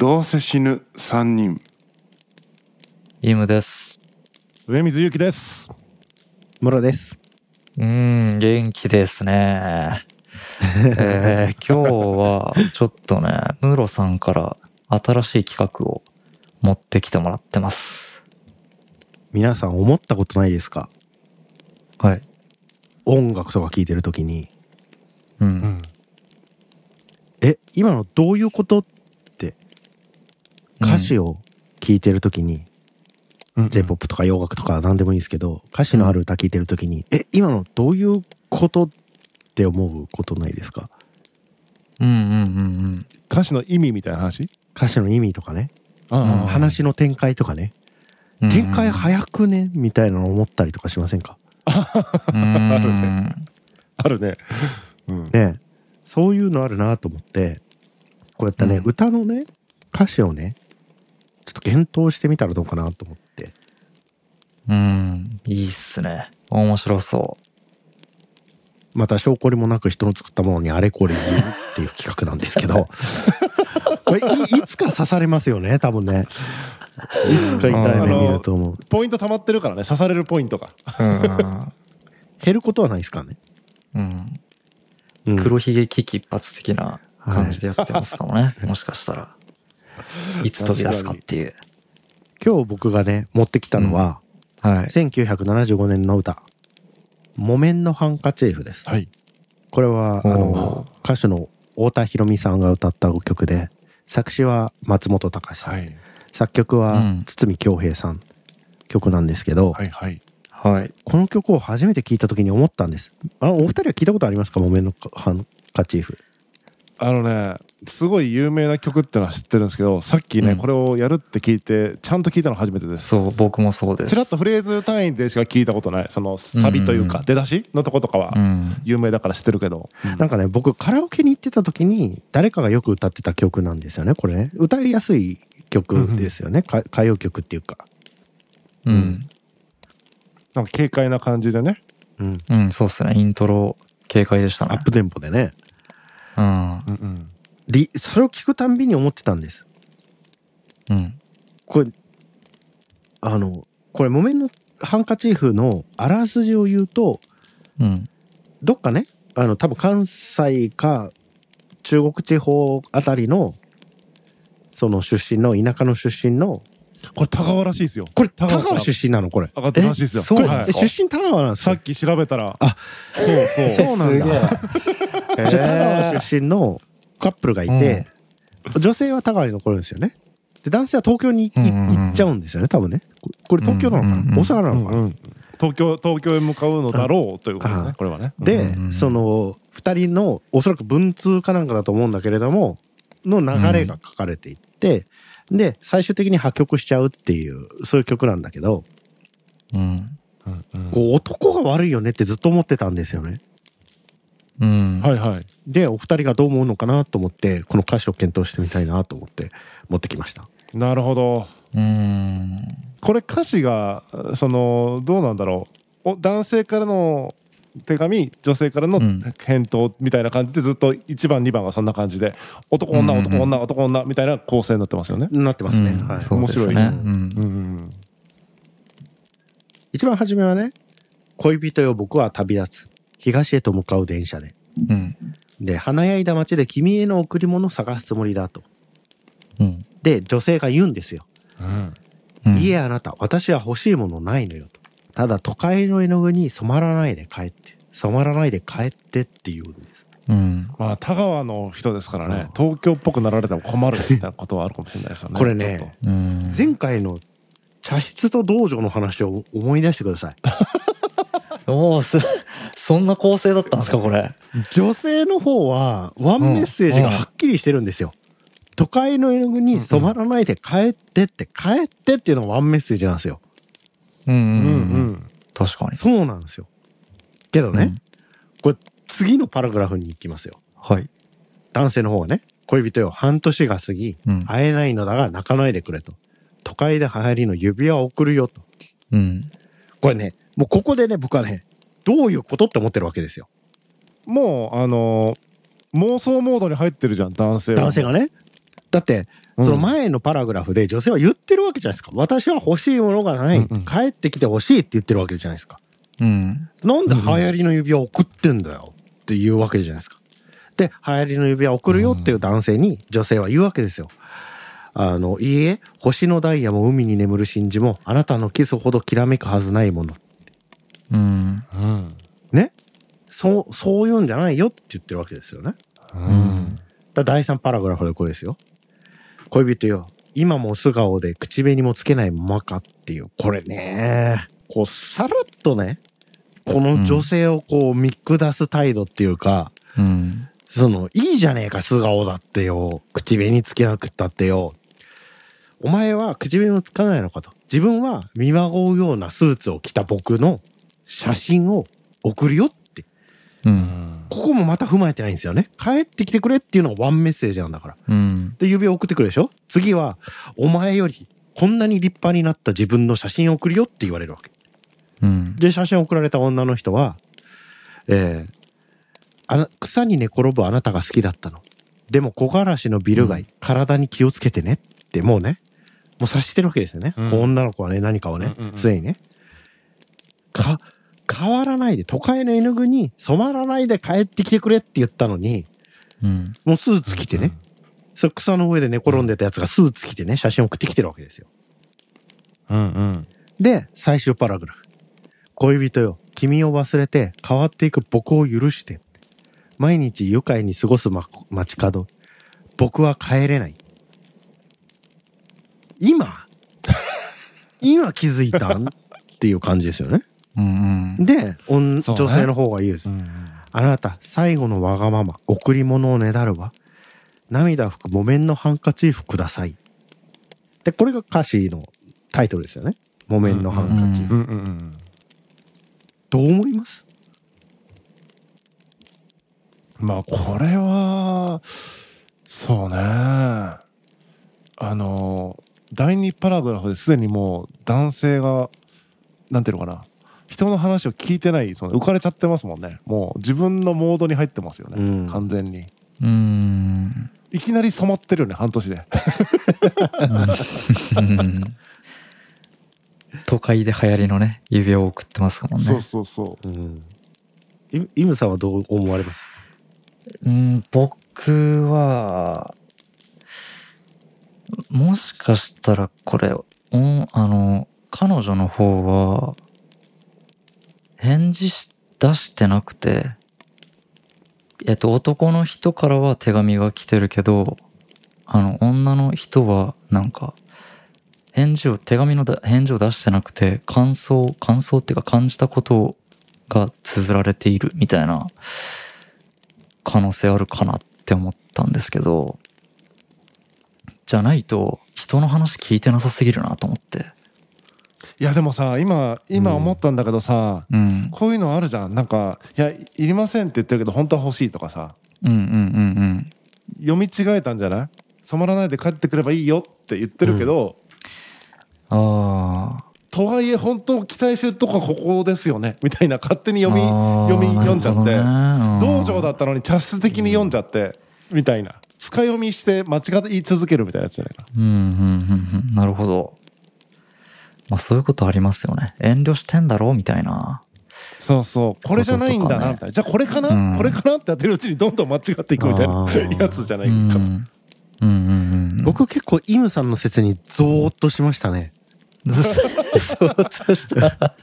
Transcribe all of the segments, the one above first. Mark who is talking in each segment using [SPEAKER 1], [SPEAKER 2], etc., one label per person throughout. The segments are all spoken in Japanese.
[SPEAKER 1] どうせ死ぬ3人
[SPEAKER 2] イムです。
[SPEAKER 3] 上水ゆきです。
[SPEAKER 4] 室です。
[SPEAKER 2] うーん、元気ですね。えー、今日はちょっとね、ムロさんから新しい企画を持ってきてもらってます。
[SPEAKER 4] 皆さん思ったことないですか？
[SPEAKER 2] はい。
[SPEAKER 4] 音楽とか聴いてる時に、
[SPEAKER 2] う。
[SPEAKER 3] うんん。
[SPEAKER 4] え、今のどういうこと？って歌詞を聴いてる時に、J-POP とか洋楽とか何でもいいですけど、歌詞のある歌聴いてる時に、え、今のどういうことって思うことないですか？
[SPEAKER 2] うんうんうん
[SPEAKER 3] 歌詞の意味みたいな話？
[SPEAKER 4] 歌詞の意味とかね、
[SPEAKER 3] うん
[SPEAKER 4] 話の展開とかね、
[SPEAKER 2] うん。
[SPEAKER 4] 展開早くね？みたいなの思ったりとかしませんか？
[SPEAKER 2] うーん。
[SPEAKER 3] あるね。うん。
[SPEAKER 4] ね。そういうのあるなと思ってこうやってね、
[SPEAKER 2] うん。
[SPEAKER 4] 歌のね歌詞をねちょっと検討してみたらどうかなと思って
[SPEAKER 2] うん。いいっすね。面白そ
[SPEAKER 4] また証拠りもなく人の作ったものにあれこれ言うっていう企画なんですけどこれいいつか刺されますよね多分ねいつか痛い目見ると思う
[SPEAKER 3] ポイント溜まってるからね、刺されるポイントが。
[SPEAKER 4] 減ることはないですかね、
[SPEAKER 2] うん。
[SPEAKER 4] うん
[SPEAKER 2] 黒ひげ危機一髪的な感じでやってますかもね。もしかしたら。いつ飛び出すかっていう。
[SPEAKER 4] 今日僕がね持ってきたのは、
[SPEAKER 2] はい。
[SPEAKER 4] 1975年の歌「木綿のハンカチーフ」です
[SPEAKER 3] はい。
[SPEAKER 4] これはあ
[SPEAKER 2] お
[SPEAKER 4] の歌手の太田裕美さんが歌った曲で作詞は松本隆さん、
[SPEAKER 3] はい。
[SPEAKER 4] 作曲は
[SPEAKER 2] うん
[SPEAKER 4] 堤恭平さん、曲なんですけど、
[SPEAKER 3] はい。はい。
[SPEAKER 2] はい。
[SPEAKER 4] この曲を初めて聞いた時に思ったんですあお二人は聞いたことありますか？木綿のハンカチーフ
[SPEAKER 3] あのね、すごい有名な曲ってのは知ってるんですけど、さっきね、
[SPEAKER 2] うん
[SPEAKER 3] これをやるって聞いて、ちゃんと聞いたの初めてです。
[SPEAKER 2] そう、僕もそうです。
[SPEAKER 3] ちらっとフレーズ単位でしか聞いたことない。そのサビというか、
[SPEAKER 2] うん
[SPEAKER 3] 出だしのとことかは
[SPEAKER 2] うん。
[SPEAKER 3] 有名だから知ってるけど。
[SPEAKER 4] なんかね僕カラオケに行ってた時に誰かがよく歌ってた曲なんですよねこれね歌いやすい曲ですよね、か歌謡曲っていうか
[SPEAKER 2] うん。
[SPEAKER 3] なんか軽快な感じでね。
[SPEAKER 4] うん
[SPEAKER 2] うん、そうっすね。イントロ軽快でしたね
[SPEAKER 4] アッ。プテンポでね
[SPEAKER 2] うん。
[SPEAKER 3] うんうん。
[SPEAKER 4] りそれを聞くたんびに思ってたんです。
[SPEAKER 2] うん。
[SPEAKER 4] これあのこれ木綿のハンカチーフのあらすじを言うと
[SPEAKER 2] うん。
[SPEAKER 4] どっかねあの多分関西か中国地方あたりのその出身の田舎の出身の
[SPEAKER 3] これ田川らしいですよ。
[SPEAKER 4] これ田
[SPEAKER 3] 田川
[SPEAKER 4] 川出身なの？これ。
[SPEAKER 3] 上がってるらしいですよ。
[SPEAKER 2] えそう
[SPEAKER 4] これ
[SPEAKER 2] なんですか？
[SPEAKER 4] え出身田川なんですよ
[SPEAKER 3] さっき調べたら、
[SPEAKER 4] あ
[SPEAKER 3] そうそう。
[SPEAKER 4] そうなんだ。じゃあ田川出身のカップルがいて、女性は田川に残るんですよね。で男性は東京に行っちゃうんですよね多分ね。ここれ東京なのかな、大阪なのかな、
[SPEAKER 3] 東京東京へ向かうのだろうということです
[SPEAKER 4] あ
[SPEAKER 3] ね。これはね。
[SPEAKER 4] で、その2人のおそらく文通かなんかだと思うんだけれどもの流れが書かれていって、で最終的に破局しちゃうっていうそういう曲なんだけど。
[SPEAKER 2] うん。
[SPEAKER 4] こう男が悪いよねってずっと思ってたんですよね。
[SPEAKER 2] うん。
[SPEAKER 3] はいはい。
[SPEAKER 4] でお二人がどう思うのかなと思ってこの歌詞を検討してみたいなと思って持ってきました。
[SPEAKER 3] なるほど。
[SPEAKER 2] うん。
[SPEAKER 3] これ歌詞がそのどうなんだろう。お男性からの手紙、女性からの
[SPEAKER 2] うん
[SPEAKER 3] 返答みたいな感じでずっと1番2番がそんな感じで男女
[SPEAKER 2] うんうんうん
[SPEAKER 3] 男女男女みたいな構成になってますよね。
[SPEAKER 4] なってますね。
[SPEAKER 2] うん
[SPEAKER 4] はい、
[SPEAKER 2] すね。
[SPEAKER 3] 面白い
[SPEAKER 2] うん。
[SPEAKER 3] うんうん
[SPEAKER 4] 一番初めはね恋人よ僕は旅立つ東へと向かう電車で
[SPEAKER 2] うん。
[SPEAKER 4] で華やいだ街で君への贈り物を探すつもりだと。
[SPEAKER 2] うん。
[SPEAKER 4] で女性が言うんですよ。
[SPEAKER 3] うん。
[SPEAKER 2] うん
[SPEAKER 4] いえあなた私は欲しいものないのよとただ都会の絵の具に染まらないで帰って染まらないで帰ってって言うんです
[SPEAKER 2] うん。
[SPEAKER 3] まあ田川の人ですからね、東京っぽくなられても困るみたいなことはあるかもしれないですよね。
[SPEAKER 4] これね。前回の茶室と道場の話を思い出してください
[SPEAKER 2] おお、す、そんな構成だったんですか、これ。
[SPEAKER 4] 女性の方はワンメッセージがはっきりしてるんですよ、都会の絵の具に染まらないで帰ってって帰ってっていうのがワンメッセージなんですよ
[SPEAKER 2] うんうん
[SPEAKER 3] とうんう
[SPEAKER 2] うん。
[SPEAKER 3] ん。
[SPEAKER 2] 確かに。
[SPEAKER 4] そうなんですよけどね、
[SPEAKER 2] うん
[SPEAKER 4] これ次のパラグラフに行きますよ
[SPEAKER 2] はい。
[SPEAKER 4] 男性の方はね恋人よ半年が過ぎ
[SPEAKER 2] うん。
[SPEAKER 4] 会えないのだが泣かないでくれと都会で流行りの指輪を送るよと
[SPEAKER 2] うん。
[SPEAKER 4] これねもうここでね僕はねどういうことって思ってるわけですよ
[SPEAKER 3] もうあのー妄想モードに入ってるじゃん男性は
[SPEAKER 4] 男性がねだって
[SPEAKER 3] うん
[SPEAKER 4] その前のパラグラフで女性は言ってるわけじゃないですか。私は欲しいものがない。
[SPEAKER 3] うんうん
[SPEAKER 4] 帰ってきて欲しいって言ってるわけじゃないですか。
[SPEAKER 2] うん。
[SPEAKER 4] なんで流行りの指輪を送ってんだよっていうわけじゃないですか。で、流行りの指輪を送るよっていう男性に女性は言うわけですよ。あの、いいえ、星のダイヤも海に眠る真珠もあなたのキスほどきらめくはずないもの。
[SPEAKER 2] うん。
[SPEAKER 3] うん
[SPEAKER 4] ね？そう、そういうんじゃないよって言ってるわけですよね。
[SPEAKER 3] うん
[SPEAKER 4] だ第3パラグラフでこれですよ。恋人よ、今も素顔で口紅もつけないままかっていう、これね、こう、さらっとね、この女性をこう見下す態度っていうか、
[SPEAKER 2] うん。
[SPEAKER 4] その、いいじゃねえか、素顔だってよ。口紅つけなくったってよ。お前は口紅をつかないのかと。自分は見まごうようなスーツを着た僕の写真を送るよって。
[SPEAKER 2] うん。
[SPEAKER 4] ここもまた踏まえてないんですよね。帰ってきてくれっていうのがワンメッセージなんだから。
[SPEAKER 2] うん。
[SPEAKER 4] で、指輪送ってくるでしょ？次は、お前よりこんなに立派になった自分の写真を送るよって言われるわけ。
[SPEAKER 2] うん。
[SPEAKER 4] で、写真を送られた女の人は、えーあな草に寝転ぶあなたが好きだったの。でも木枯らしのビル街、体に気をつけてねってもうね、もう察してるわけですよね。
[SPEAKER 3] うん
[SPEAKER 4] 女の子はね、何かをね
[SPEAKER 3] うんうんう、ん
[SPEAKER 4] 常にね。か、変わらないで、都会の絵の具に染まらないで帰ってきてくれって言ったのに、
[SPEAKER 2] うん。
[SPEAKER 4] もうスーツ着てね、それ草の上で寝転んでたやつがスーツ着てね、写真送ってきてるわけですよ。
[SPEAKER 3] うんうん
[SPEAKER 4] で、最終パラグラフ。恋人よ、君を忘れて変わっていく僕を許して。毎日愉快に過ごす、ま、街角。僕は帰れない。今？今気づいたん？っていう感じですよね。
[SPEAKER 2] うん。うん。
[SPEAKER 4] で、女性の方が言うです。
[SPEAKER 3] うん
[SPEAKER 4] あなた、最後のわがまま、贈り物をねだるわ。涙拭く木綿のハンカチーフください。で、これが歌詞のタイトルですよね。木綿のハンカチーフ。どう思います？
[SPEAKER 3] まあこれはそうね。あの第2パラグラフですでにもう男性がなんていうのかな。人の話を聞いてないその浮かれちゃってますもんね。もう自分のモードに入ってますよね、
[SPEAKER 4] うん。
[SPEAKER 3] 完全に。
[SPEAKER 2] うん。
[SPEAKER 3] いきなり染まってるよね半年で。
[SPEAKER 2] うん。都会で流行りのね、指輪を送ってますもんね。
[SPEAKER 3] そうそうそ
[SPEAKER 4] う。ん。イイムさんはどう思われます？
[SPEAKER 2] うん、僕は、もしかしたらこれ、おんあの、彼女の方は、返事し出してなくて、えっと、男の人からは手紙が来てるけど、あの、女の人は、なんか、返事を、手紙の返事を出してなくて、感想、感想っていうか感じたことが綴られているみたいな可能性あるかなって思ったんですけど、じゃないと人の話聞いてなさすぎるなと思って。
[SPEAKER 3] ういやでもさ今今思ったんだけどさ、
[SPEAKER 2] うん。
[SPEAKER 3] こういうのあるじゃんなんか「いやいりません」って言ってるけど本当は欲しいとかさ
[SPEAKER 2] うんうんうん
[SPEAKER 3] 読み違えたんじゃない？染まらないで帰ってくればいいよって言ってるけど、
[SPEAKER 2] うん。ああ。
[SPEAKER 3] とはいえ本当期待してるとこはここですよねみたいな勝手に読み読み読んじゃって、道場だったのに茶室的に読んじゃって、みたいな深読みして間違い続けるみたいなやつじゃないか
[SPEAKER 2] うんうんうんうん。なるほど。まあそういうことありますよね。遠慮してんだろうみたいな。
[SPEAKER 3] そうそうこれじゃないんだなみたいなじゃあこれかな、
[SPEAKER 2] うん
[SPEAKER 3] これかなってやってるうちにどんどん間違っていくみたいなやつじゃな
[SPEAKER 2] う
[SPEAKER 3] いか、
[SPEAKER 2] ん。うんうんうん。
[SPEAKER 4] 僕結構イムさんの説にゾーッとしましたね。
[SPEAKER 2] そうとした。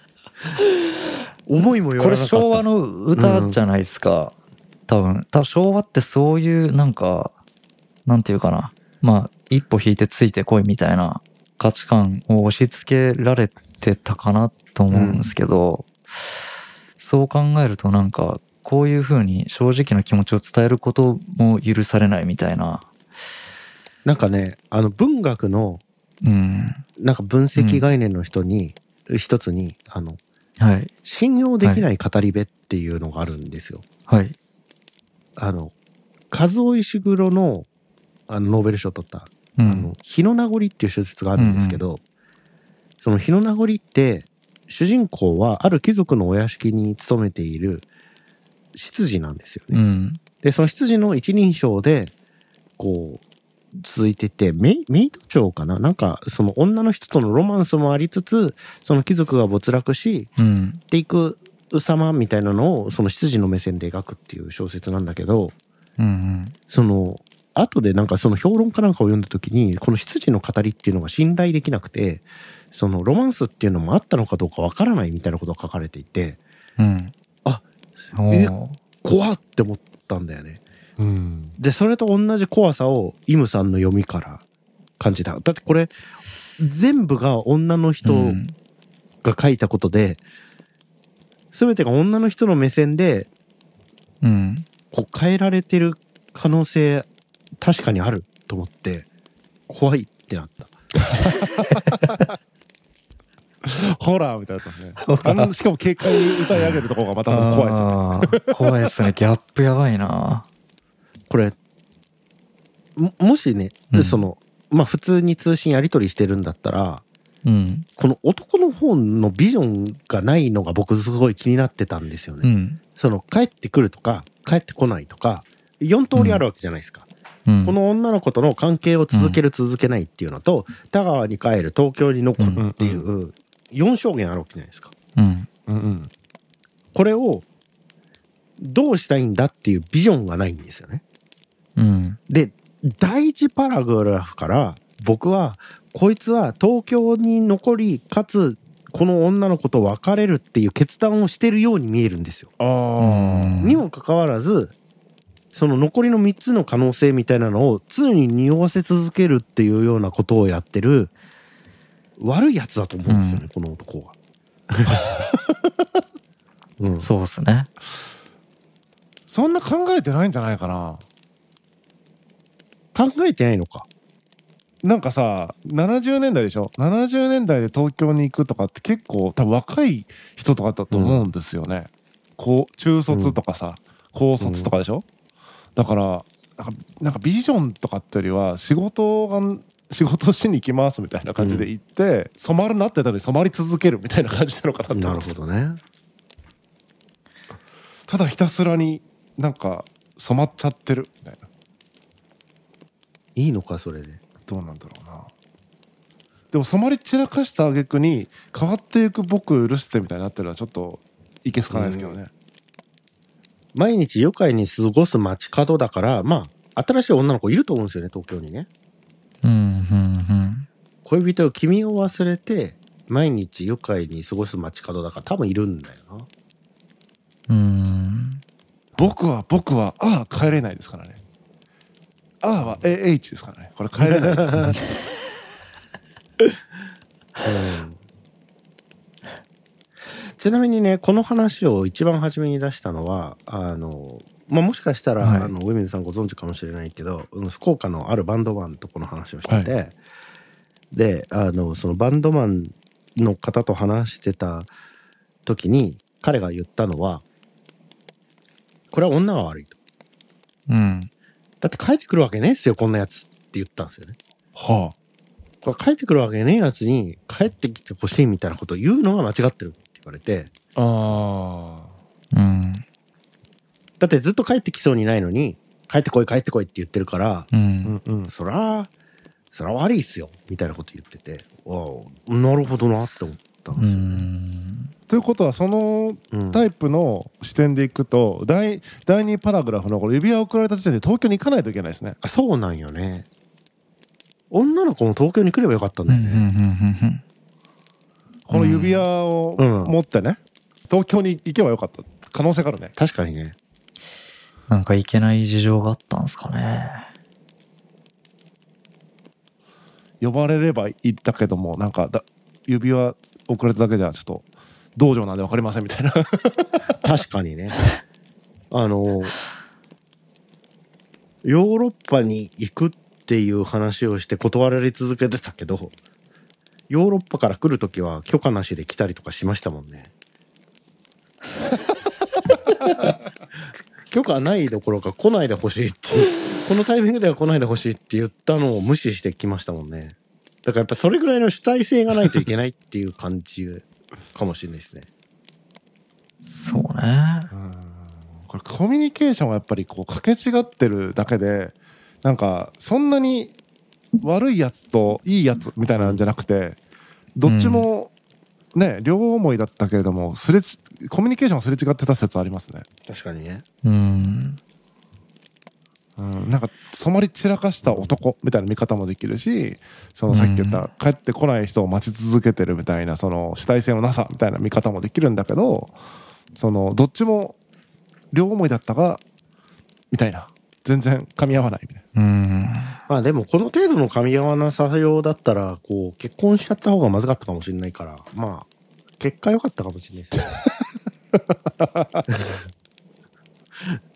[SPEAKER 4] 思いもよ
[SPEAKER 2] これ
[SPEAKER 4] らなかった。
[SPEAKER 2] 昭和の歌じゃないですか。多分。多分昭和ってそういうなんか、なんていうかな。まあ、一歩引いてついてこいみたいな価値観を押し付けられてたかなと思うんですけど、そう考えるとなんか、こういうふうに正直な気持ちを伝えることも許されないみたいな。
[SPEAKER 4] なんかね、あの文学の
[SPEAKER 2] うん。
[SPEAKER 4] なんか分析概念の人に、一つに、あの、
[SPEAKER 2] はい。
[SPEAKER 4] 信用できない語り部っていうのがあるんですよ。
[SPEAKER 2] はい。
[SPEAKER 4] あの、和尾石黒のあのノーベル賞を取った、
[SPEAKER 2] うん。
[SPEAKER 4] あの、日の名残っていう小説があるんですけど、その日の名残って、主人公はある貴族のお屋敷に勤めている執事なんですよね。
[SPEAKER 2] うん。
[SPEAKER 4] で、その執事の一人称で、こう、続いててメイメイド長かな？なんかその女の人とのロマンスもありつつその貴族が没落し
[SPEAKER 2] うん。
[SPEAKER 4] っていく様みたいなのをその執事の目線で描くっていう小説なんだけど
[SPEAKER 2] うん
[SPEAKER 4] その後でなんかその評論家なんかを読んだ時にこの執事の語りっていうのが信頼できなくてそのロマンスっていうのもあったのかどうかわからないみたいなことが書かれていて
[SPEAKER 2] うん。うん。
[SPEAKER 4] あ
[SPEAKER 2] お
[SPEAKER 4] え
[SPEAKER 2] ー
[SPEAKER 4] 怖って思ったんだよね。
[SPEAKER 3] うん
[SPEAKER 4] でそれと同じ怖さをイムさんの読みから感じただってこれ全部が女の人
[SPEAKER 2] うん
[SPEAKER 4] が書いたことで、全てが女の人の目線で
[SPEAKER 2] うん。
[SPEAKER 4] こう変えられてる可能性確かにあると思って怖いってなった
[SPEAKER 3] ホラーみたいなねしかも軽快に歌い上げるところがまた怖いですよね
[SPEAKER 2] 怖いですね。ギャップやばいな。
[SPEAKER 4] これももしね、
[SPEAKER 2] うん
[SPEAKER 4] そのまあ普通に通信やり取りしてるんだったら
[SPEAKER 2] うん。
[SPEAKER 4] この男の方のビジョンがないのが僕すごい気になってたんですよね。
[SPEAKER 2] うん。
[SPEAKER 4] その帰ってくるとか帰ってこないとか4通りあるわけじゃないですか。
[SPEAKER 2] うん。
[SPEAKER 4] この女の子との関係を続ける続けないっていうのと、田川に帰る東京に残るっていう4証言あるわけじゃないですか。
[SPEAKER 2] うん。
[SPEAKER 3] うんうん
[SPEAKER 4] これをどうしたいんだっていうビジョンがないんですよね。
[SPEAKER 2] うん。
[SPEAKER 4] で第一パラグラフから僕はこいつは東京に残りかつこの女の子と別れるっていう決断をしてるように見えるんですよ。にもかかわらずその残りの3つの可能性みたいなのを常に匂わせ続けるっていうようなことをやってる悪いやつだと思うんですよね、この男は。うん、
[SPEAKER 2] そうですね。
[SPEAKER 3] そんな考えてないんじゃないかな
[SPEAKER 4] 考えてないのか。
[SPEAKER 3] なんかさ70年代でしょ？70年代で東京に行くとかって結構多分若い人とかだと思うんですよね、こう中卒とかさ、高卒とかでしょ、だからなんかビジョンとかってよりは仕事が仕事しに行きますみたいな感じで行って、染まるなってたのに染まり続けるみたいな感じなのかなって。
[SPEAKER 4] なるほどね。
[SPEAKER 3] ただひたすらになんか染まっちゃってるみたいない
[SPEAKER 4] いのかそれで。
[SPEAKER 3] どうなんだろうなでも染まり散らかした挙句に変わっていく僕許してみたいになってるのはちょっといけすかないですけどね、
[SPEAKER 4] 毎日愉快に過ごす街角だからまあ新しい女の子いると思うんですよね東京にね。
[SPEAKER 2] うん。うん。
[SPEAKER 4] 恋人を君を忘れて毎日愉快に過ごす街角だから多分いるんだよな。
[SPEAKER 2] うん。うん。
[SPEAKER 3] 僕は僕はああ帰れないですからねああは AH ですからねこれ帰れない
[SPEAKER 4] ちなみにねこの話を一番初めに出したのはあの、まあ、もしかしたら、
[SPEAKER 2] はい
[SPEAKER 4] あの上水さんご存知かもしれないけどうん福岡のあるバンドマンとこの話をしてて、であのそのバンドマンの方と話してた時に彼が言ったのはこれは女が悪いと。
[SPEAKER 2] うん。
[SPEAKER 4] だって帰ってくるわけねえっすよこんなやつって言ったんですよね。
[SPEAKER 3] は
[SPEAKER 4] これ帰ってくるわけねえやつに帰ってきてほしいみたいなことを言うのが間違ってるって言われて
[SPEAKER 3] ああ
[SPEAKER 2] うん。
[SPEAKER 4] だってずっと帰ってきそうにないのに帰ってこい帰ってこいって言ってるから
[SPEAKER 2] う。
[SPEAKER 3] あうんんうん
[SPEAKER 4] そらそら悪いっすよみたいなこと言っててわあなるほどなって思ったん
[SPEAKER 2] う
[SPEAKER 4] ですよね。
[SPEAKER 2] ん。
[SPEAKER 3] ということはその
[SPEAKER 4] うん
[SPEAKER 3] タイプの視点でいくと第第2パラグラフのこの指輪を送られた時点で東京に行かないといけないですね
[SPEAKER 4] あそうなんよね。女の子も東京に来ればよかったん
[SPEAKER 2] うん。う
[SPEAKER 4] だよ
[SPEAKER 2] ん。
[SPEAKER 4] ね。
[SPEAKER 2] うん。
[SPEAKER 3] この指輪を
[SPEAKER 4] うん
[SPEAKER 3] 持ってね東京に行けばよかった可能性があるね
[SPEAKER 4] 確かにね。
[SPEAKER 2] なんかいけない事情があったんですかね。
[SPEAKER 3] 呼ばれれば行ったけどもなんかだ指輪送られただけじゃちょっと道場なんで分かりませんみたいな
[SPEAKER 4] 確かにね。あのヨーロッパに行くっていう話をして断られ続けてたけどヨーロッパから来る時は許可なしで来たりとかしましたもんね。許可ないどころか来ないでほしいってこのタイミングでは来ないでほしいって言ったのを無視してきましたもんね。だからやっぱそれぐらいの主体性がないといけないっていう感じかもしれないですね。
[SPEAKER 2] そうね。
[SPEAKER 3] これコミュニケーションがやっぱりこう掛け違ってるだけでなんかそんなに悪いやつといいやつみたいなんじゃなくてどっちもね、両思いだったけれどもすれちコミュニケーションがすれ違ってた説ありますね、
[SPEAKER 4] 確かにね。
[SPEAKER 2] うん
[SPEAKER 3] うん、なんか染まり散らかした男みたいな見方もできるしそのさっき言った、帰ってこない人を待ち続けてるみたいなその主体性のなさみたいな見方もできるんだけどそのどっちも両思いだったがみたいな。全然噛み合わないみたいな。
[SPEAKER 2] うん。
[SPEAKER 4] まあでもこの程度の噛み合わなさようだったらこう結婚しちゃった方がまずかったかもしれないからまあ結果良かったかもしれないですね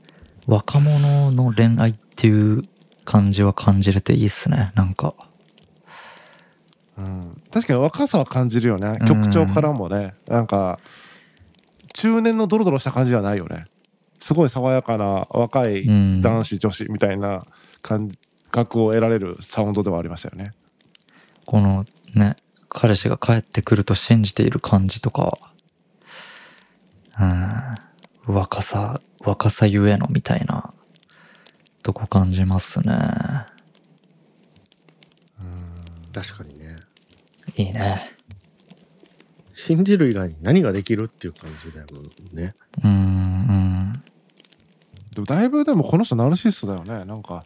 [SPEAKER 2] 若者の恋愛っていう感じは感じれていいっすねなんか。
[SPEAKER 3] うん、確かに若さは感じるよね。曲調からもね、なんか中年のドロドロした感じはないよね。すごい爽やかな若い
[SPEAKER 2] うん。
[SPEAKER 3] 男子女子みたいな感覚を得られるサウンドではありましたよね。
[SPEAKER 2] このね彼氏が帰ってくると信じている感じとかは。うん若さ若さゆえのみたいなとこ感じますね。
[SPEAKER 4] 確かにね。
[SPEAKER 2] いいね。
[SPEAKER 4] 信じる以外に何ができるっていう感じだよね。
[SPEAKER 2] うんうん。
[SPEAKER 3] でもだいぶでもこの人ナルシストだよね。なんか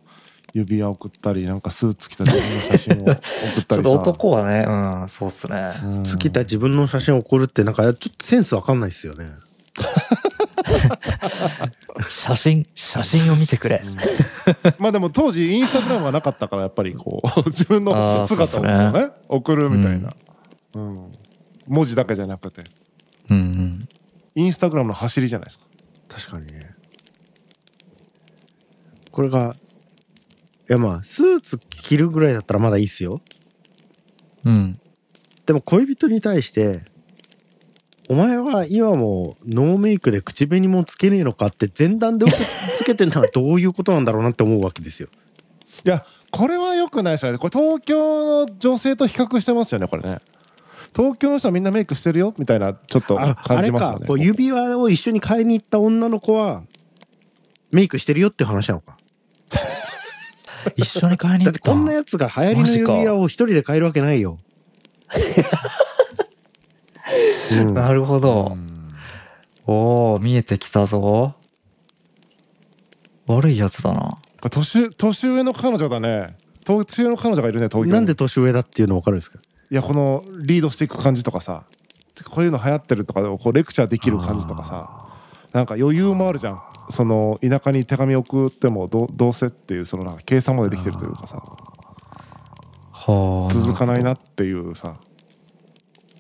[SPEAKER 3] 指輪送ったりなんかスーツ着た自分の写真を送ったりさ。
[SPEAKER 2] はねうんそうっすね。
[SPEAKER 3] うん
[SPEAKER 4] 尽きた自分の写真を送るってなんかちょっとセンスわかんないですよね
[SPEAKER 2] 写真写真を見てくれ。
[SPEAKER 3] まあでも当時インスタグラムがなかったからやっぱりこう自分の姿を
[SPEAKER 2] ね
[SPEAKER 3] ね。送るみたいな、うん。文字だけじゃなくて。
[SPEAKER 2] うんうん。
[SPEAKER 3] インスタグラムの走りじゃないですか。
[SPEAKER 4] 確かにね。これがいやまあスーツ着るぐらいだったらまだいいっすよ。
[SPEAKER 2] うん。
[SPEAKER 4] でも恋人に対して「お前は今もノーメイクで口紅もつけねえのか?」って前段でつけてるのはどういうことなんだろうなって思うわけですよ。
[SPEAKER 3] いやこれは良くないですよねこれ東京の女性と比較してますよねこれね東京の人はみんなメイクしてるよみたいなちょっと感じますよね
[SPEAKER 4] かこう指輪を一緒に買いに行った女の子はメイクしてるよっていう話なのか。
[SPEAKER 2] 一緒に買いに行ってた
[SPEAKER 4] だっこんなやつが流行りの指輪を一人で買えるわけないよ。うん。
[SPEAKER 2] なるほど、
[SPEAKER 3] うん。
[SPEAKER 2] おお見えてきたぞ。悪いやつだな。
[SPEAKER 3] 年年上の彼女だね。年上の彼女がいるね東京。に
[SPEAKER 4] なんで年上だっていうの分かるんですか？
[SPEAKER 3] いやこのリードしていく感じとかさ。こういうの流行ってるとかこうレクチャーできる感じとかさ。なんか余裕もあるじゃん。その田舎に手紙送ってもどうどうせっていうそのなんか計算までできてるというかさ。
[SPEAKER 2] はあ
[SPEAKER 3] 続かないなっていうさ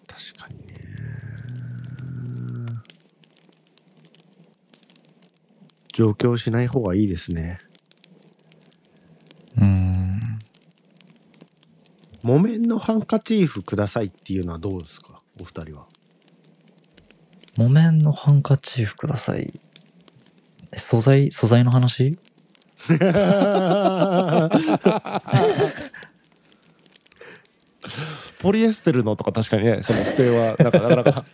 [SPEAKER 4] 確かにね上京しない方がいいですね。
[SPEAKER 2] うん。
[SPEAKER 4] 木綿のハンカチーフくださいっていうのはどうですか？お二人は。
[SPEAKER 2] 木綿のハンカチーフください。え素材素材の話？
[SPEAKER 3] ポリエステルのとか確かにねその規定はなんかなかなか。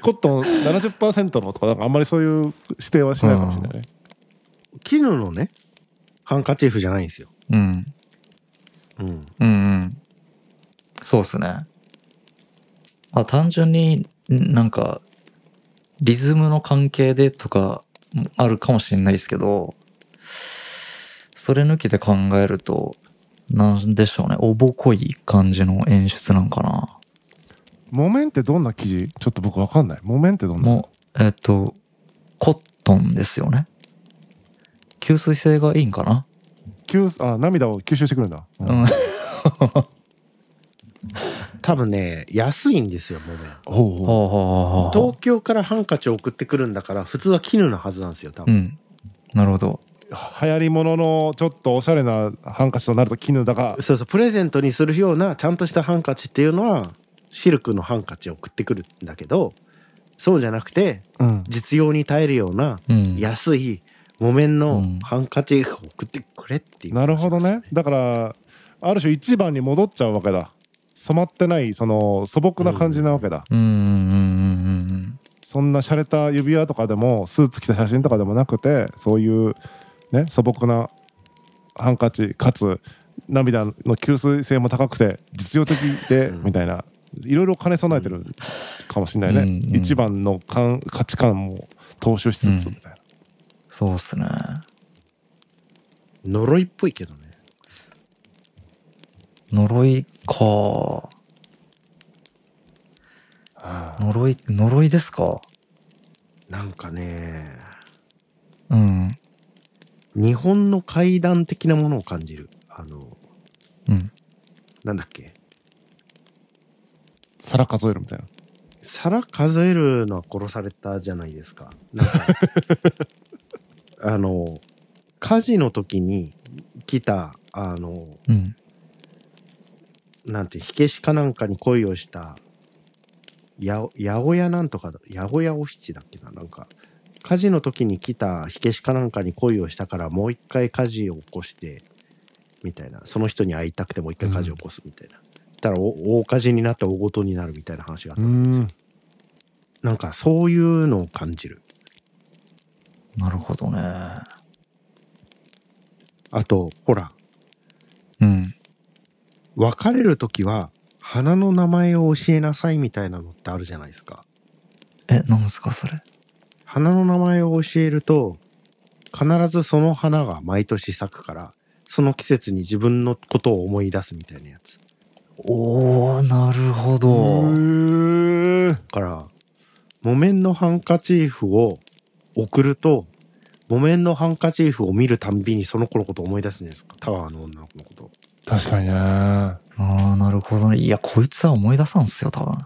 [SPEAKER 3] コットン70%のとかなんかあんまりそういう指定はしないかもしれないね。
[SPEAKER 4] 絹のねハンカチーフじゃないんですよ。
[SPEAKER 2] うん。
[SPEAKER 4] うん。
[SPEAKER 2] うんうん。そうっすね。あ単純にんなんかリズムの関係でとかもあるかもしれないですけどそれ抜きで考えるとなんでしょうね。おぼこい感じの演出なんかな。
[SPEAKER 3] 木綿ってどんな生地？ちょっと僕わかんない。木綿ってどんな？
[SPEAKER 2] もうえっとコットンですよね。吸水性がいいんかな？
[SPEAKER 3] 吸あ涙を吸収してくるんだ、う
[SPEAKER 2] うん。ん
[SPEAKER 4] 多分ね安いんですよ木綿。
[SPEAKER 3] ほうほう。
[SPEAKER 2] ほうほうほうほう
[SPEAKER 4] 東京からハンカチを送ってくるんだから普通は絹のはずなんですよ多分、
[SPEAKER 2] うん。なるほど
[SPEAKER 3] 流行りもののちょっとおしゃれなハンカチとなると絹だが。
[SPEAKER 4] そうそうプレゼントにするようなちゃんとしたハンカチっていうのはシルクのハンカチを送ってくるんだけどそうじゃなくて
[SPEAKER 3] うん。
[SPEAKER 4] 実用に耐えるような
[SPEAKER 2] うん。
[SPEAKER 4] 安い木綿の
[SPEAKER 2] うん。
[SPEAKER 4] ハンカチを送ってくれっていう、
[SPEAKER 3] なるほどね。だからある種一番に戻っちゃうわけだ。染まってないその素朴な感じなわけだ、
[SPEAKER 2] うんうんうん。うん。
[SPEAKER 3] そんな洒落た指輪とかでもスーツ着た写真とかでもなくてそういうね素朴なハンカチかつ涙の吸水性も高くて実用的で
[SPEAKER 4] うん。
[SPEAKER 3] みたいな。いろいろ兼ね備えてるかもしれないね、
[SPEAKER 2] うんうん。
[SPEAKER 3] 一番のか価値観も踏襲しつつみたいな、
[SPEAKER 2] そうっすね。
[SPEAKER 4] 呪いっぽいけどね。
[SPEAKER 2] 呪いか。呪い、呪いですか？
[SPEAKER 4] なんかね。
[SPEAKER 2] うん。
[SPEAKER 4] 日本の怪談的なものを感じる。あの
[SPEAKER 2] うん。
[SPEAKER 4] なんだっけ？
[SPEAKER 3] 皿数えるみたいな。
[SPEAKER 4] 皿数えるのは殺されたじゃないですか。なんか あの火事の時に来たあの
[SPEAKER 2] うん。
[SPEAKER 4] なんて火消しかなんかに恋をしたや八百屋なんとかだ八百屋お七だっけななんか火事の時に来た火消しかなんかに恋をしたからもう一回火事を起こしてみたいな。その人に会いたくてもう一回火事を起こすみたいな、たらお大火事になって大事になるみたいな話があった
[SPEAKER 3] う
[SPEAKER 4] んですよ。
[SPEAKER 3] ん。
[SPEAKER 4] なんかそういうのを感じる。
[SPEAKER 2] なるほどね。
[SPEAKER 4] あとほら。
[SPEAKER 2] うん。
[SPEAKER 4] 別れる時は花の名前を教えなさいみたいなのってあるじゃないですか。
[SPEAKER 2] え、なんすかそれ？
[SPEAKER 4] 花の名前を教えると必ずその花が毎年咲くからその季節に自分のことを思い出すみたいなやつ
[SPEAKER 2] おー、なるほど。
[SPEAKER 4] だから木綿のハンカチーフを送ると木綿のハンカチーフを見るたんびにその子のことを思い出すんじゃないですかタワーの女の子のこと
[SPEAKER 3] 確かにね
[SPEAKER 2] ああ、なるほどね。いや、こいつは思い出さんすよ、多分。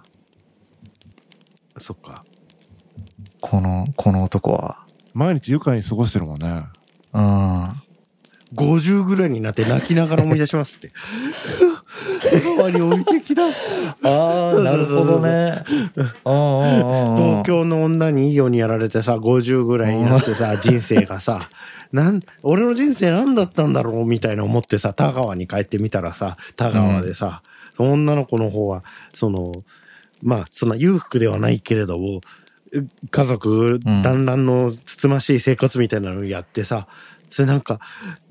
[SPEAKER 4] そっか
[SPEAKER 2] この、この男は。
[SPEAKER 3] 毎日愉快に過ごしてるもんね
[SPEAKER 2] うん。
[SPEAKER 4] 50ぐらいになって泣きながら思い出しますってに置いてきた
[SPEAKER 2] あ
[SPEAKER 4] そうそうそう
[SPEAKER 2] なるほどね。ああ、
[SPEAKER 4] 東京の女にいいようにやられてさ50ぐらいになってさ 人生がさなん俺の人生何だったんだろうみたいな思ってさ田川に帰ってみたらさ田川でさ、女の子の方はそのまあそんな裕福ではないけれども家族団らんのつつましい生活みたいなのをやってさ、それなんか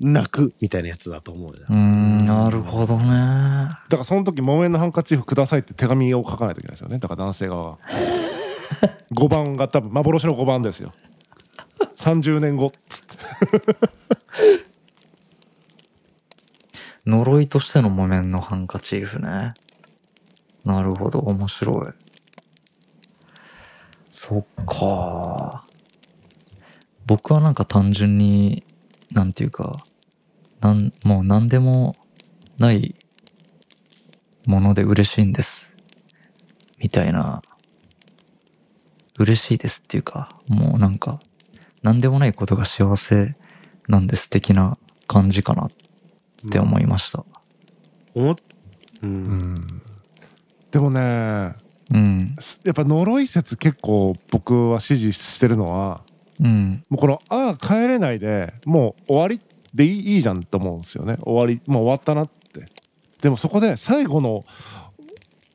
[SPEAKER 4] 泣くみたいなやつだと思うよ。
[SPEAKER 2] うん、なるほどね。
[SPEAKER 3] だからその時木綿のハンカチーフくださいって手紙を書かないといけないですよね。だから男性側は。5番が多分幻の5番ですよ。30年後。
[SPEAKER 2] 呪いとしての木綿のハンカチーフね。なるほど、面白い。そっか。僕はなんか単純に、なんていうか、なん、もう何でもないもので嬉しいんです。みたいな、嬉しいですっていうか、もうなんか、何でもないことが幸せなんです的な感じかなって思いました。
[SPEAKER 4] 思っう
[SPEAKER 3] うんんでもね
[SPEAKER 2] うん。
[SPEAKER 3] やっぱ呪い説結構僕は支持してるのは
[SPEAKER 2] うん。
[SPEAKER 3] もうこの「ああ帰れないで」もう終わりでいいいいじゃんと思うんですよね終わりもう終わったなってでもそこで最後の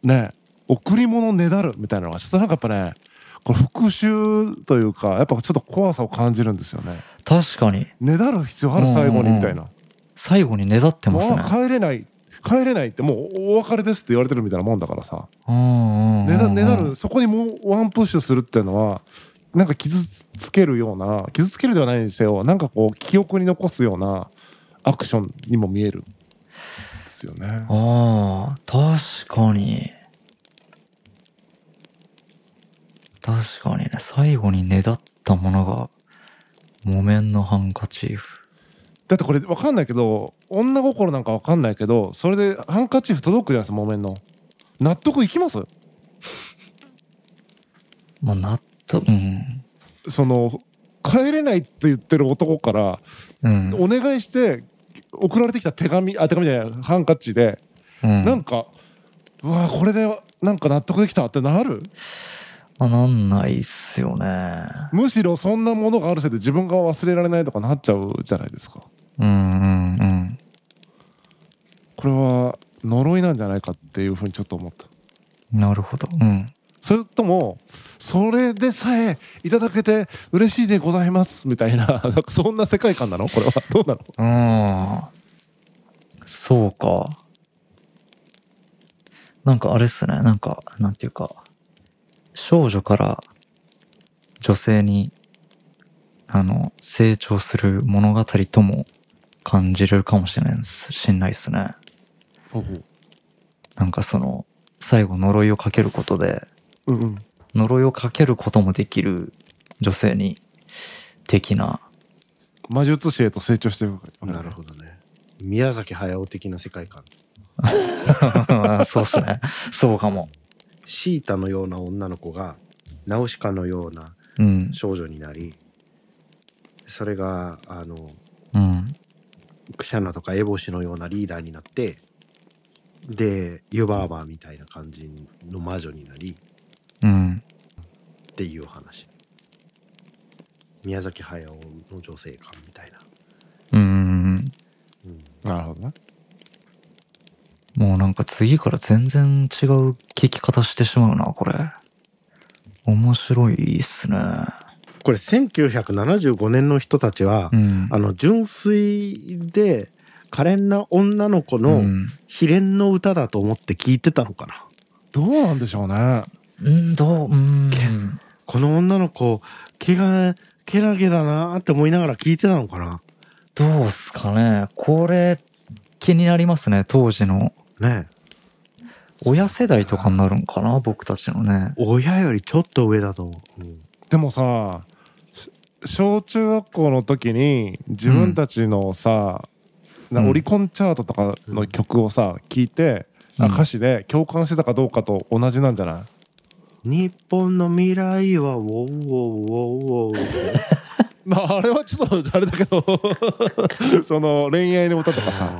[SPEAKER 3] ね贈り物ねだるみたいなのがちょっとなんかやっぱねこれ復讐というかやっぱちょっと怖さを感じるんですよね
[SPEAKER 2] 確かに、
[SPEAKER 3] ねだる必要ある最後にみたいな
[SPEAKER 2] 最後にねだってますね。
[SPEAKER 3] あ帰れない帰れないってもうお別れですって言われてるみたいなもんだからさ
[SPEAKER 2] うん
[SPEAKER 3] ねだねだるそこにもうワンプッシュするっていうのはなんか傷つけるような傷つけるではないにせよなんかこう記憶に残すようなアクションにも見えるんですよね。
[SPEAKER 2] ああ、確かに。確かにね、最後にねだったものが、木綿のハンカチーフ。
[SPEAKER 3] だってこれ分かんないけど女心なんか分かんないけどそれでハンカチーフ届くじゃないですか木綿の納得いきます？
[SPEAKER 2] まあ、納得、うん。
[SPEAKER 3] その帰れないって言ってる男から
[SPEAKER 2] うん。
[SPEAKER 3] お願いして送られてきた手紙あ手紙じゃないハンカチで
[SPEAKER 2] うん、
[SPEAKER 3] なんかうわこれでなんか納得できたってなる？
[SPEAKER 2] まあ、なんないっすよね。
[SPEAKER 3] むしろそんなものがあるせいで自分が忘れられないとかなっちゃうじゃないですか
[SPEAKER 2] うんうんうん。
[SPEAKER 3] これは呪いなんじゃないかっていうふうにちょっと思った
[SPEAKER 2] なるほど。うん。
[SPEAKER 3] それともそれでさえいただけて嬉しいでございますみたいな なんかそんな世界観なの？これはどうなの？
[SPEAKER 2] うん。そうか。なんかあれっすね。なんか、なんていうか、少女から女性に、あの、成長する物語とも感じれるかもしれないです。しんないっすね。
[SPEAKER 3] ほうほう
[SPEAKER 2] なんかその、最後呪いをかけることで、
[SPEAKER 3] うんうん
[SPEAKER 2] 呪いをかけることもできる女性に、的な、
[SPEAKER 3] 魔術師へと成長していくわけ
[SPEAKER 4] なるほどね宮崎駿的な世界観
[SPEAKER 2] そうっすね。そうかも。
[SPEAKER 4] シータのような女の子がナウシカのような
[SPEAKER 2] うん。
[SPEAKER 4] 少女になりそれがあの
[SPEAKER 2] うん。
[SPEAKER 4] クシャナとかエボシのようなリーダーになってでユバーバーみたいな感じの魔女になり
[SPEAKER 2] うん。
[SPEAKER 4] っていう話宮崎駿の女性感みたいな、
[SPEAKER 2] うん。
[SPEAKER 4] うん、
[SPEAKER 3] なるほどね
[SPEAKER 2] もうなんか次から全然違う聞き方してしまうな、これ。面白いっすね。
[SPEAKER 4] これ1975年の人たちは、
[SPEAKER 2] うん。
[SPEAKER 4] あの純粋で可憐な女の子
[SPEAKER 2] う
[SPEAKER 4] の
[SPEAKER 2] ん。
[SPEAKER 4] 悲恋の歌だと思って聞いてたのかな、
[SPEAKER 3] どうなんでしょうね
[SPEAKER 2] うん、どう、うん。
[SPEAKER 4] この女の子毛がけなげだなって思いながら聞いてたのかな
[SPEAKER 2] どうっすかね。これ、気になりますね、当時の。
[SPEAKER 4] ね
[SPEAKER 2] 親世代とかになるんかな、僕たちのね。
[SPEAKER 4] 親よりちょっと上だと思う、うん
[SPEAKER 3] でもさし小中学校の時に自分たちのさ、な
[SPEAKER 2] うん。
[SPEAKER 3] オリコンチャートとかの曲をさ聞いて、あ
[SPEAKER 2] うん。
[SPEAKER 3] 歌詞で共感してたかどうかと同じなんじゃない？
[SPEAKER 4] 日本の未来はウォーウォーウォーウォー。
[SPEAKER 3] まああれはちょっとあれだけど その恋愛の歌とかさ。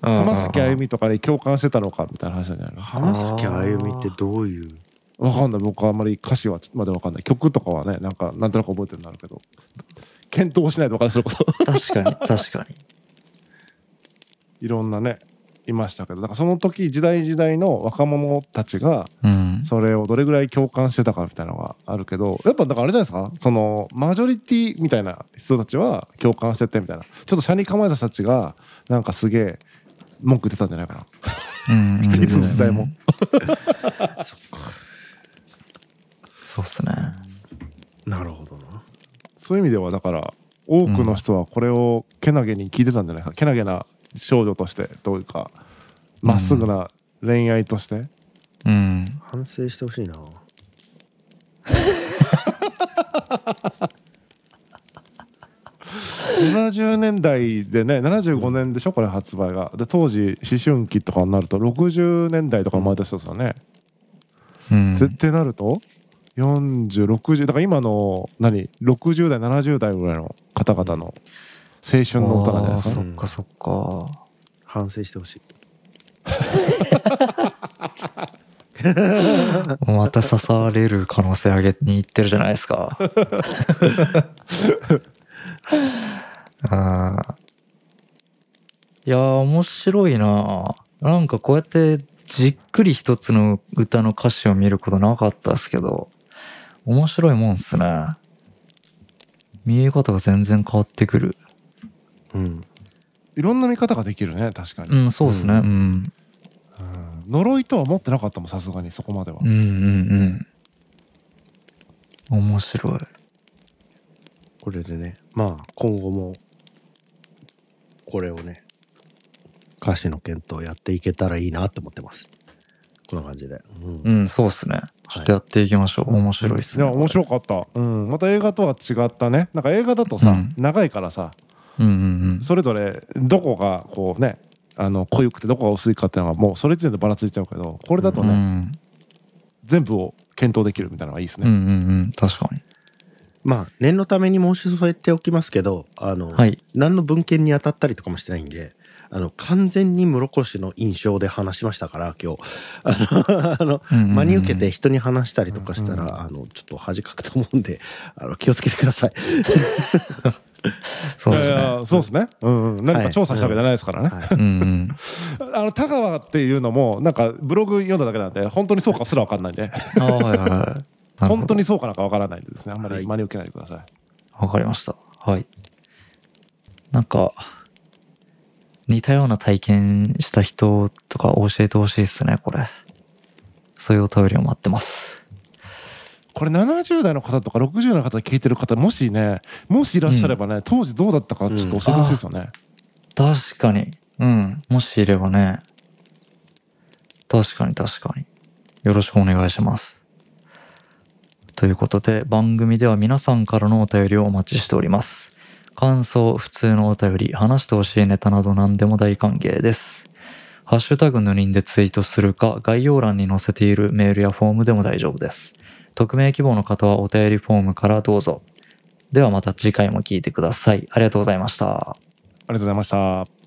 [SPEAKER 3] 浜崎あゆみとかに共感してたのかみたいな話じゃないの？
[SPEAKER 4] 浜崎あゆみってどういう？
[SPEAKER 3] わかんない。僕はあんまり歌詞はまでわかんない。曲とかはねなんかなんとなく覚えてるんだろうけど。検討しないとわかんない。それこそ。
[SPEAKER 2] 確かに、確かに。
[SPEAKER 3] いろんなねいましたけど。だからその時時代時代の若者たちが
[SPEAKER 2] うん。
[SPEAKER 3] それをどれぐらい共感してたかみたいなのがあるけど。やっぱだからあれじゃないですか？そのマジョリティみたいな人たちは共感しててみたいな。ちょっと車に構えた人たちがなんかすげえ文句言ってたんじゃないかな。
[SPEAKER 2] うん。
[SPEAKER 3] いつの時代も。
[SPEAKER 2] そ うっすね。
[SPEAKER 4] なるほどな。
[SPEAKER 3] そういう意味ではだから多くの人はこれをけなげに聞いてたんじゃないか、けなげな少女としてというかまっすぐな恋愛として、
[SPEAKER 2] うん。
[SPEAKER 4] 反省してほしいな。
[SPEAKER 3] 70年代でね75年でしょこれ発売が。で当時思春期とかになると60年代とかの毎年ですよね、
[SPEAKER 2] うん。
[SPEAKER 3] でってなると4060だから今の何？60代70代ぐらいの方々の青春の歌なんじゃないですか？
[SPEAKER 2] あーそっかそっか。
[SPEAKER 4] 反省してほしい。
[SPEAKER 2] また刺される可能性上げにいってるじゃないですか。あーいやー面白いな。なんかこうやってじっくり一つの歌の歌詞を見ることなかったですけど面白いもんっすね。見え方が全然変わってくる。
[SPEAKER 4] うん。
[SPEAKER 3] いろんな見方ができるね確かに、
[SPEAKER 2] うんそうですね。
[SPEAKER 4] う
[SPEAKER 2] うん。
[SPEAKER 3] うん。呪いとは思ってなかったもんさすがに。そこまでは、
[SPEAKER 2] うんうんうん。面白い。
[SPEAKER 4] これでね。まあ今後もこれをね歌詞の検討やっていけたらいいなって思ってますこんな感じで、うん。
[SPEAKER 2] うんそうっすね。ちょっとやっていきましょう、面白いっすね。
[SPEAKER 3] いや面白かった、うん、また映画とは違ったね。なんか映画だとさ、
[SPEAKER 2] うん。
[SPEAKER 3] 長いからさ
[SPEAKER 2] うんうん
[SPEAKER 3] それぞれどこがこうねあの濃ゆくてどこが薄いかっていうのがもうそれ時点でばらついちゃうけどこれだと
[SPEAKER 2] うんう
[SPEAKER 3] ね、
[SPEAKER 2] ん。
[SPEAKER 3] 全部を検討できるみたいなのがいいですね、
[SPEAKER 2] うんうんうん。確かに。
[SPEAKER 4] まあ念のために申し添えておきますけどあの、
[SPEAKER 2] はい。
[SPEAKER 4] 何の文献に当たったりとかもしてないんであの完全に室越の印象で話しましたから今日。あのあの
[SPEAKER 2] うんうんうん。
[SPEAKER 4] 真に受けて人に話したりとかしたら、
[SPEAKER 3] うん
[SPEAKER 4] あのちょっと恥かくと思うんであの気をつけてください。
[SPEAKER 2] そうっすね。
[SPEAKER 3] そうですね、うんうん、何か調査したわけじゃないですからね、あの田川っていうのもなんかブログ読んだだけなんで本当にそうかすら分かんないんで。
[SPEAKER 2] あはいはい
[SPEAKER 3] 本当にそうかなんか分からないんでですね。あんま
[SPEAKER 4] はい。
[SPEAKER 3] り真に受けないでください、
[SPEAKER 2] わかりました。はい。なんか似たような体験した人とか教えてほしいですね、これ。そういうお便りを待ってます。
[SPEAKER 3] これ70代の方とか60代の方聞いてる方もしねもしいらっしゃればね、当時どうだったかちょっと教えてほしいですよね、
[SPEAKER 2] 確かに。うん。もしいればね。確かに確かに。よろしくお願いします。ということで、番組では皆さんからのお便りをお待ちしております。感想、普通のお便り、話してほしいネタなど何でも大歓迎です。ハッシュタグぬりんでツイートするか、概要欄に載せているメールやフォームでも大丈夫です。匿名希望の方はお便りフォームからどうぞ。ではまた次回も聞いてください。ありがとうございました。
[SPEAKER 3] ありがとうございました